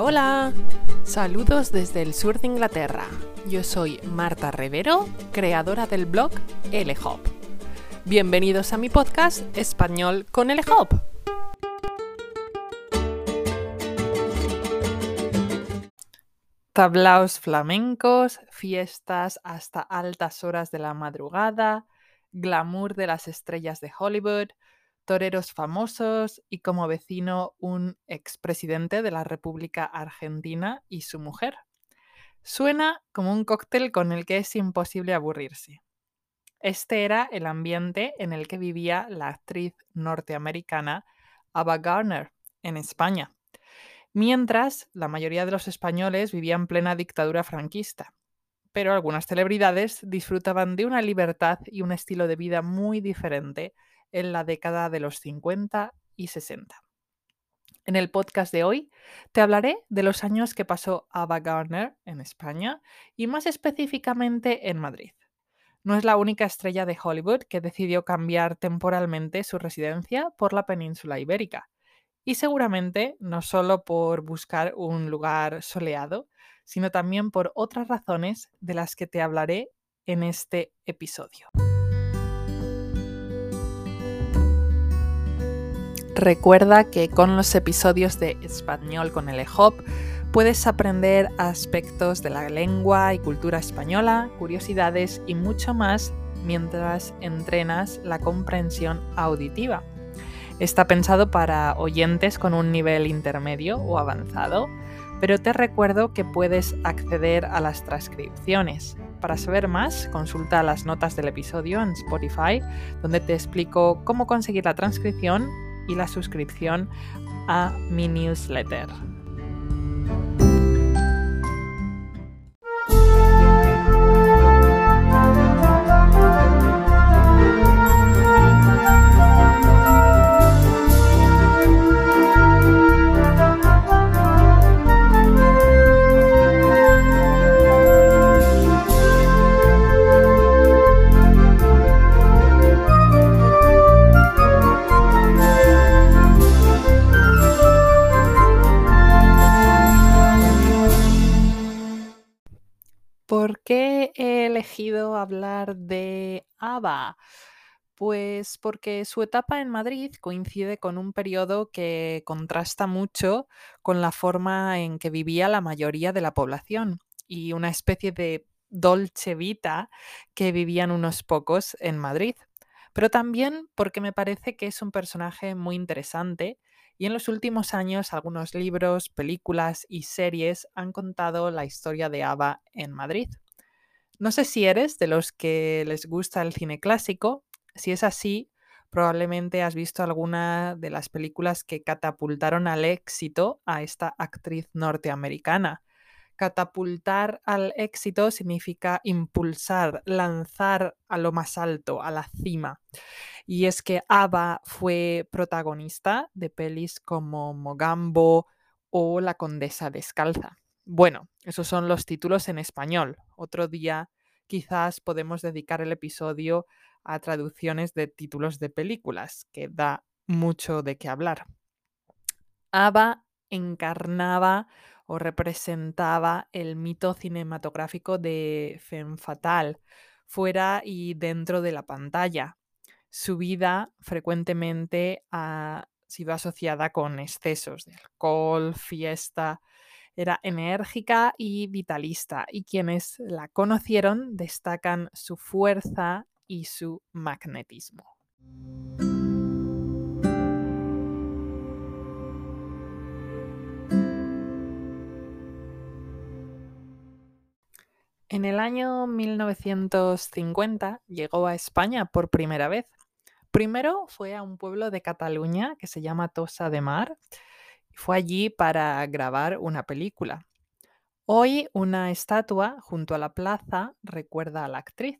Hola. Saludos desde el sur de Inglaterra. Yo soy Marta Rivero, creadora del blog LHOP. Bienvenidos a mi podcast Español con LHOP. Tablaos flamencos, fiestas hasta altas horas de la madrugada, glamour de las estrellas de Hollywood, toreros famosos y como vecino un expresidente de la República Argentina y su mujer. Suena como un cóctel con el que es imposible aburrirse. Este era el ambiente en el que vivía la actriz norteamericana Ava Gardner en España, mientras la mayoría de los españoles vivían plena dictadura franquista. Pero algunas celebridades disfrutaban de una libertad y un estilo de vida muy diferente en la década de los 50 y 60. En el podcast de hoy te hablaré de los años que pasó Ava Gardner en España y más específicamente en Madrid. No es la única estrella de Hollywood que decidió cambiar temporalmente su residencia por la península ibérica. Y seguramente no solo por buscar un lugar soleado, sino también por otras razones de las que te hablaré en este episodio. Recuerda que con los episodios de Español con el EHOP puedes aprender aspectos de la lengua y cultura española, curiosidades y mucho más mientras entrenas la comprensión auditiva. Está pensado para oyentes con un nivel intermedio o avanzado, pero te recuerdo que puedes acceder a las transcripciones. Para saber más, consulta las notas del episodio en Spotify, donde te explico cómo conseguir la transcripción y la suscripción a mi newsletter. ¿Por qué he elegido hablar de ABBA? Pues porque su etapa en Madrid coincide con un periodo que contrasta mucho con la forma en que vivía la mayoría de la población y una especie de dolce vita que vivían unos pocos en Madrid. Pero también porque me parece que es un personaje muy interesante y en los últimos años algunos libros, películas y series han contado la historia de Ava en Madrid. No sé si eres de los que les gusta el cine clásico. Si es así, probablemente has visto alguna de las películas que catapultaron al éxito a esta actriz norteamericana. Catapultar al éxito significa impulsar, lanzar a lo más alto, a la cima. Y es que Ava fue protagonista de pelis como Mogambo o La Condesa Descalza. Bueno, esos son los títulos en español. Otro día quizás podemos dedicar el episodio a traducciones de títulos de películas, que da mucho de qué hablar. Ava encarnaba o representaba el mito cinematográfico de Femme Fatal, fuera y dentro de la pantalla. Su vida frecuentemente ha sido asociada con excesos de alcohol, fiesta. Era enérgica y vitalista, y quienes la conocieron destacan su fuerza y su magnetismo. En el año 1950 llegó a España por primera vez. Primero fue a un pueblo de Cataluña que se llama Tosa de Mar y fue allí para grabar una película. Hoy una estatua junto a la plaza recuerda a la actriz.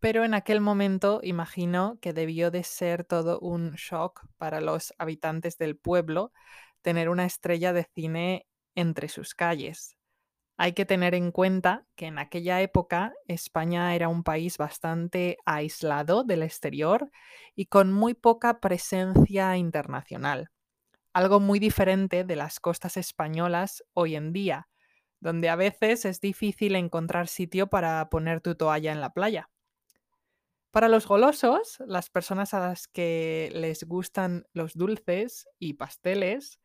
Pero en aquel momento imagino que debió de ser todo un shock para los habitantes del pueblo tener una estrella de cine entre sus calles. Hay que tener en cuenta que en aquella época España era un país bastante aislado del exterior y con muy poca presencia internacional. algo muy diferente de las costas españolas hoy en día, donde a veces es difícil encontrar sitio para poner tu toalla en la playa. Para los golosos, las personas a las que les gustan los dulces y pasteles,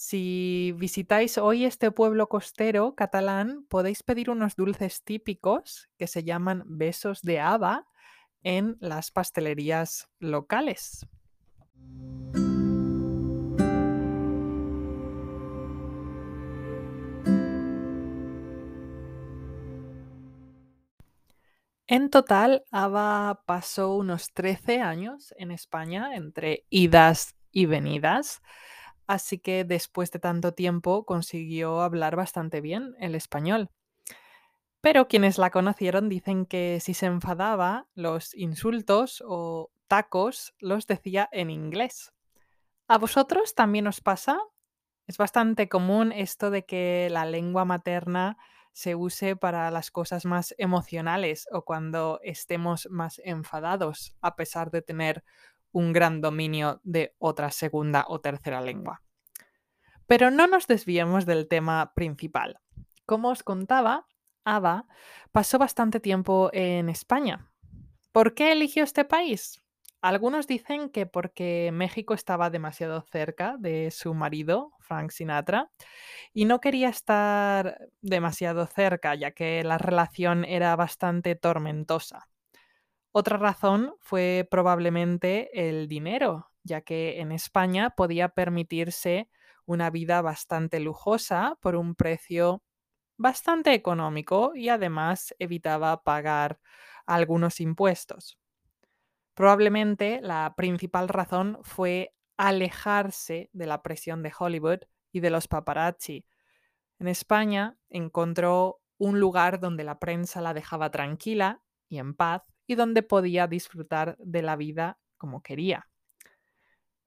si visitáis hoy este pueblo costero catalán, podéis pedir unos dulces típicos que se llaman besos de haba en las pastelerías locales. En total, Ava pasó unos 13 años en España entre idas y venidas, así que después de tanto tiempo consiguió hablar bastante bien el español. Pero quienes la conocieron dicen que si se enfadaba, los insultos o tacos los decía en inglés. ¿A vosotros también os pasa? Es bastante común esto de que la lengua materna se use para las cosas más emocionales o cuando estemos más enfadados, a pesar de tener un gran dominio de otra segunda o tercera lengua. Pero no nos desviemos del tema principal. Como os contaba, Ava pasó bastante tiempo en España. ¿Por qué eligió este país? Algunos dicen que porque México estaba demasiado cerca de su marido, Frank Sinatra, y no quería estar demasiado cerca, ya que la relación era bastante tormentosa. Otra razón fue probablemente el dinero, ya que en España podía permitirse una vida bastante lujosa por un precio bastante económico y además evitaba pagar algunos impuestos. Probablemente la principal razón fue alejarse de la presión de Hollywood y de los paparazzi. En España encontró un lugar donde la prensa la dejaba tranquila y en paz y donde podía disfrutar de la vida como quería.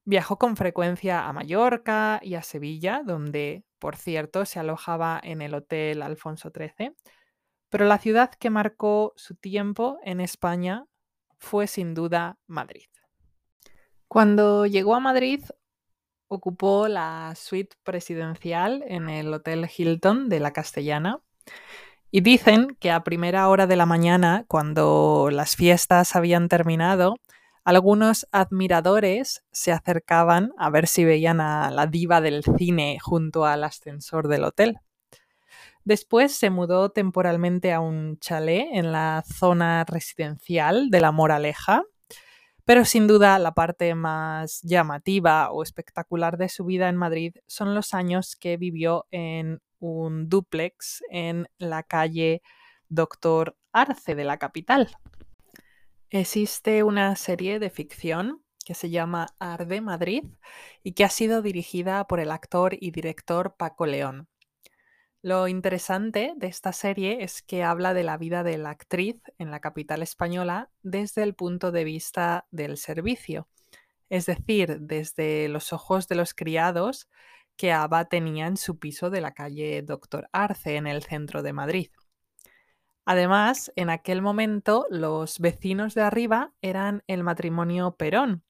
Viajó con frecuencia a Mallorca y a Sevilla, donde, por cierto, se alojaba en el Hotel Alfonso XIII, pero la ciudad que marcó su tiempo en España fue sin duda Madrid. Cuando llegó a Madrid, ocupó la suite presidencial en el Hotel Hilton de la Castellana. Y dicen que a primera hora de la mañana, cuando las fiestas habían terminado, algunos admiradores se acercaban a ver si veían a la diva del cine junto al ascensor del hotel. Después se mudó temporalmente a un chalet en la zona residencial de la Moraleja, pero sin duda la parte más llamativa o espectacular de su vida en Madrid son los años que vivió en un dúplex en la calle Doctor Arce de la capital. Existe una serie de ficción que se llama Arde Madrid y que ha sido dirigida por el actor y director Paco León. Lo interesante de esta serie es que habla de la vida de la actriz en la capital española desde el punto de vista del servicio, es decir, desde los ojos de los criados que Ava tenía en su piso de la calle Doctor Arce en el centro de Madrid. Además, en aquel momento los vecinos de arriba eran el matrimonio Perón,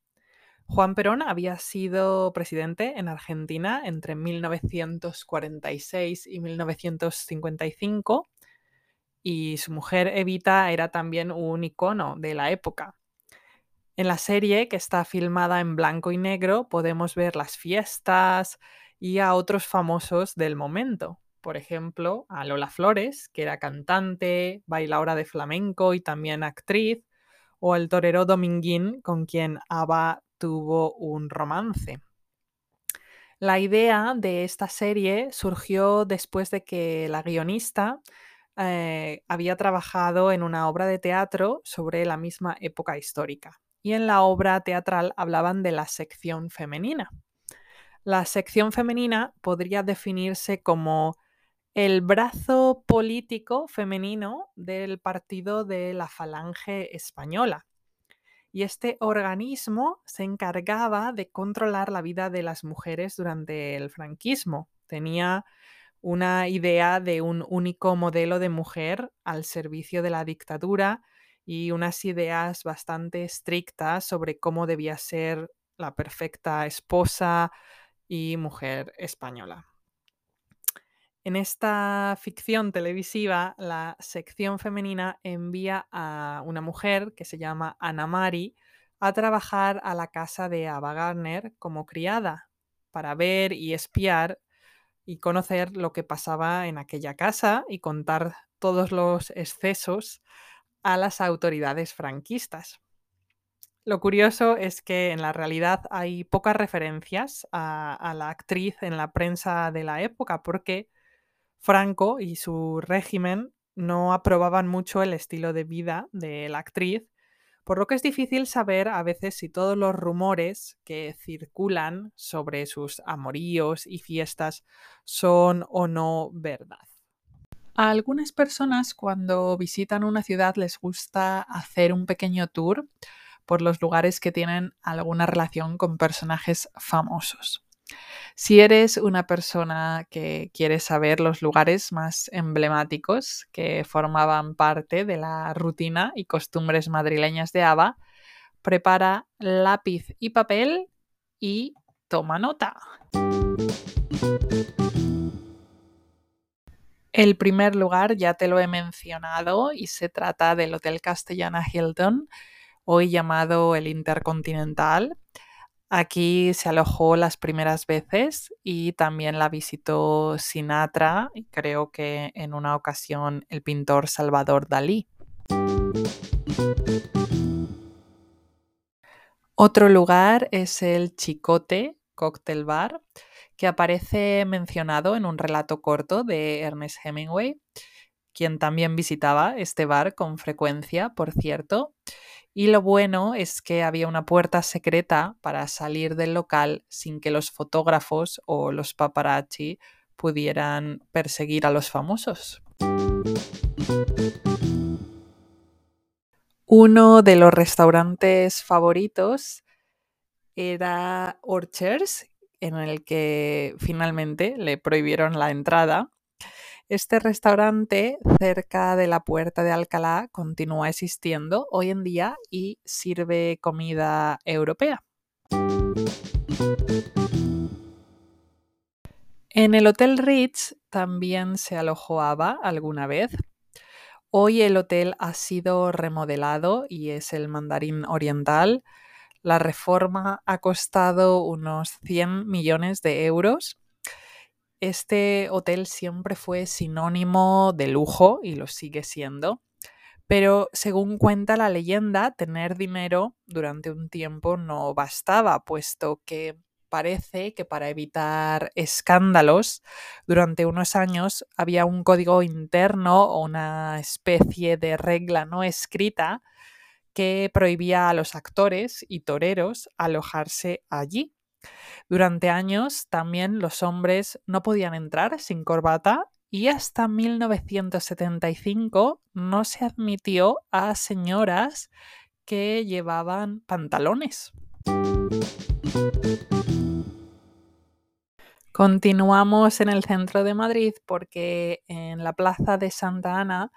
Juan Perón había sido presidente en Argentina entre 1946 y 1955 y su mujer Evita era también un icono de la época. En la serie, que está filmada en blanco y negro, podemos ver las fiestas y a otros famosos del momento. Por ejemplo, a Lola Flores, que era cantante, bailadora de flamenco y también actriz, o al torero Dominguín, con quien Ava tuvo un romance. La idea de esta serie surgió después de que la guionista eh, había trabajado en una obra de teatro sobre la misma época histórica. Y en la obra teatral hablaban de la sección femenina. La sección femenina podría definirse como el brazo político femenino del partido de la Falange Española y este organismo se encargaba de controlar la vida de las mujeres durante el franquismo. Tenía una idea de un único modelo de mujer al servicio de la dictadura y unas ideas bastante estrictas sobre cómo debía ser la perfecta esposa y mujer española. En esta ficción televisiva, la sección femenina envía a una mujer que se llama Ana Mari a trabajar a la casa de Ava Gardner como criada para ver y espiar y conocer lo que pasaba en aquella casa y contar todos los excesos a las autoridades franquistas. Lo curioso es que en la realidad hay pocas referencias a, la actriz en la prensa de la época porque Franco y su régimen no aprobaban mucho el estilo de vida de la actriz, por lo que es difícil saber a veces si todos los rumores que circulan sobre sus amoríos y fiestas son o no verdad. A algunas personas cuando visitan una ciudad les gusta hacer un pequeño tour por los lugares que tienen alguna relación con personajes famosos. Si eres una persona que quiere saber los lugares más emblemáticos que formaban parte de la rutina y costumbres madrileñas de Ava, prepara lápiz y papel y toma nota. El primer lugar ya te lo he mencionado y se trata del Hotel Castellana Hilton, hoy llamado el Intercontinental. Aquí se alojó las primeras veces y también la visitó Sinatra y creo que en una ocasión el pintor Salvador Dalí. Otro lugar es el Chicote Cocktail Bar, que aparece mencionado en un relato corto de Ernest Hemingway, quien también visitaba este bar con frecuencia, por cierto. Y lo bueno es que había una puerta secreta para salir del local sin que los fotógrafos o los paparazzi pudieran perseguir a los famosos. Uno de los restaurantes favoritos era Orchards, en el que finalmente le prohibieron la entrada este restaurante cerca de la puerta de Alcalá continúa existiendo hoy en día y sirve comida europea. En el Hotel Ritz también se alojó alguna vez. Hoy el hotel ha sido remodelado y es el Mandarín Oriental. La reforma ha costado unos 100 millones de euros este hotel siempre fue sinónimo de lujo y lo sigue siendo, pero según cuenta la leyenda, tener dinero durante un tiempo no bastaba, puesto que parece que para evitar escándalos, durante unos años había un código interno o una especie de regla no escrita que prohibía a los actores y toreros alojarse allí. Durante años también los hombres no podían entrar sin corbata y hasta 1975 no se admitió a señoras que llevaban pantalones. Continuamos en el centro de Madrid porque en la plaza de Santa Ana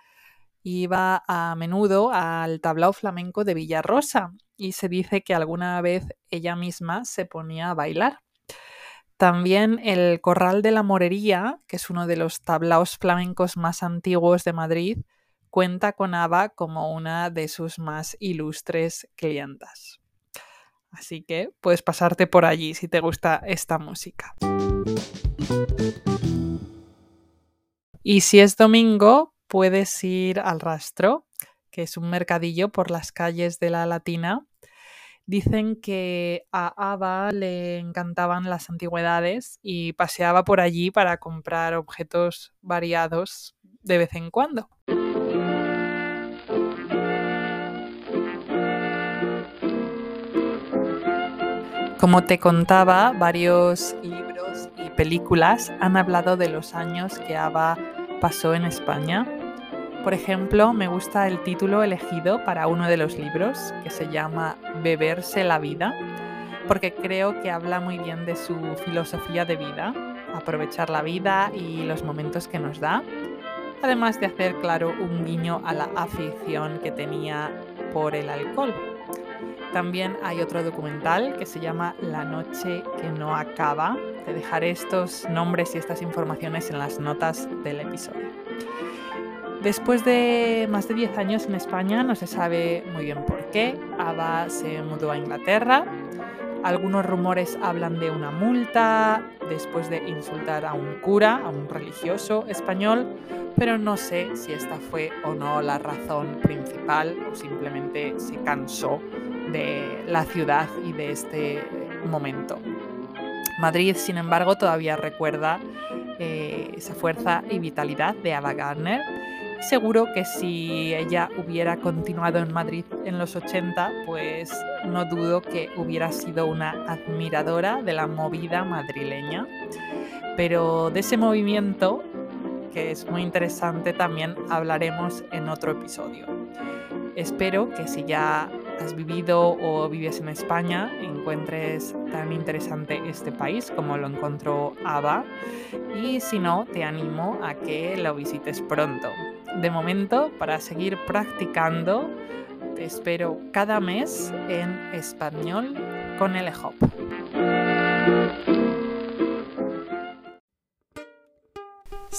iba a menudo al tablao flamenco de Villarrosa y se dice que alguna vez ella misma se ponía a bailar. También el Corral de la Morería, que es uno de los tablaos flamencos más antiguos de Madrid, cuenta con Ava como una de sus más ilustres clientas. Así que puedes pasarte por allí si te gusta esta música. Y si es domingo, puedes ir al rastro, que es un mercadillo por las calles de la Latina. Dicen que a Ava le encantaban las antigüedades y paseaba por allí para comprar objetos variados de vez en cuando. Como te contaba, varios libros y películas han hablado de los años que Ava pasó en España por ejemplo, me gusta el título elegido para uno de los libros, que se llama Beberse la vida, porque creo que habla muy bien de su filosofía de vida, aprovechar la vida y los momentos que nos da, además de hacer claro un guiño a la afición que tenía por el alcohol. También hay otro documental que se llama La noche que no acaba. Te dejaré estos nombres y estas informaciones en las notas del episodio. Después de más de 10 años en España, no se sabe muy bien por qué, Ava se mudó a Inglaterra. Algunos rumores hablan de una multa después de insultar a un cura, a un religioso español, pero no sé si esta fue o no la razón principal o simplemente se cansó de la ciudad y de este momento. Madrid, sin embargo, todavía recuerda eh, esa fuerza y vitalidad de Ava Gardner. Seguro que si ella hubiera continuado en Madrid en los 80, pues no dudo que hubiera sido una admiradora de la movida madrileña. Pero de ese movimiento, que es muy interesante, también hablaremos en otro episodio. Espero que si ya has vivido o vives en España, encuentres tan interesante este país como lo encontró Ava. Y si no, te animo a que lo visites pronto. De momento, para seguir practicando, te espero cada mes en español con el Hop.